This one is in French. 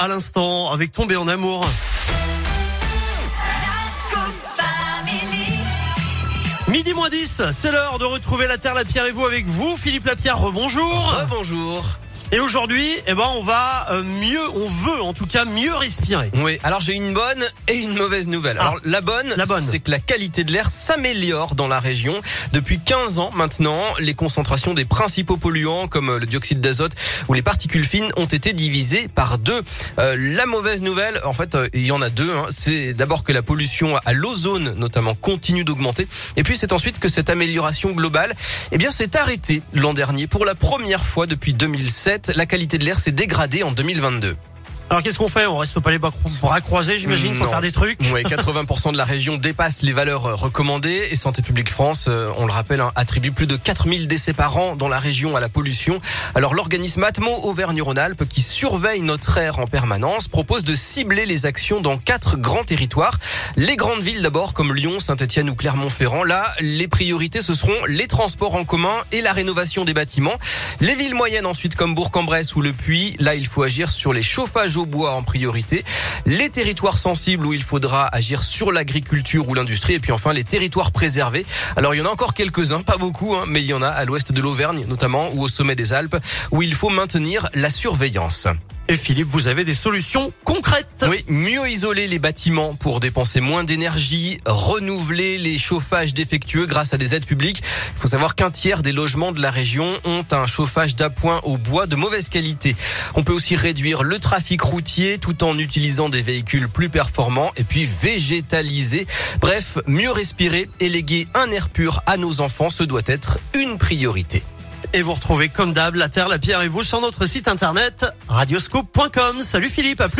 à l'instant avec Tomber en amour. Midi moins 10, c'est l'heure de retrouver la Terre, la Pierre et vous avec vous, Philippe Lapierre, rebonjour. Bonjour. Et aujourd'hui, eh ben, on va euh, mieux, on veut en tout cas mieux respirer. Oui, alors j'ai une bonne et une mauvaise nouvelle. Ah, alors la bonne, la bonne. c'est que la qualité de l'air s'améliore dans la région. Depuis 15 ans maintenant, les concentrations des principaux polluants comme le dioxyde d'azote ou les particules fines ont été divisées par deux. Euh, la mauvaise nouvelle, en fait, euh, il y en a deux. Hein. C'est d'abord que la pollution à l'ozone notamment continue d'augmenter. Et puis c'est ensuite que cette amélioration globale, eh bien, s'est arrêtée l'an dernier pour la première fois depuis 2007 la qualité de l'air s'est dégradée en 2022. Alors qu'est-ce qu'on fait? On reste pas les bras croisés, j'imagine, pour Non. faire des trucs. Oui, 80% de la région dépasse les valeurs euh, recommandées et Santé publique France, euh, on le rappelle, hein, attribue plus de 4000 décès par an dans la région à la pollution. Alors l'organisme Atmo Auvergne-Rhône-Alpes qui surveille notre air en permanence propose de cibler les actions dans quatre grands territoires. Les grandes villes d'abord comme Lyon, Saint-Etienne ou Clermont-Ferrand. Là, les priorités ce seront les transports en commun et la rénovation des bâtiments. Les villes moyennes ensuite comme Bourg-en-Bresse ou Le Puy. Là, il faut agir sur les chauffages au bois en priorité. Les territoires sensibles où il faudra agir sur l'agriculture ou l'industrie. Et puis enfin, les territoires préservés. Alors, il y en a encore quelques-uns, pas beaucoup, hein, mais il y en a à l'ouest de l'Auvergne notamment ou au sommet des Alpes où il faut maintenir la surveillance. Et Philippe, vous avez des solutions concrètes. Oui, mieux isoler les bâtiments pour dépenser moins d'énergie, renouveler les chauffages défectueux grâce à des aides publiques. Il faut savoir qu'un tiers des logements de la région ont un chauffage d'appoint au bois de mauvaise qualité. On peut aussi réduire le trafic routier tout en utilisant des véhicules plus performants et puis végétaliser. Bref, mieux respirer et léguer un air pur à nos enfants, ce doit être une priorité. Et vous retrouvez comme d'hab la Terre, la Pierre et vous sur notre site internet radioscope.com. Salut Philippe, à plus.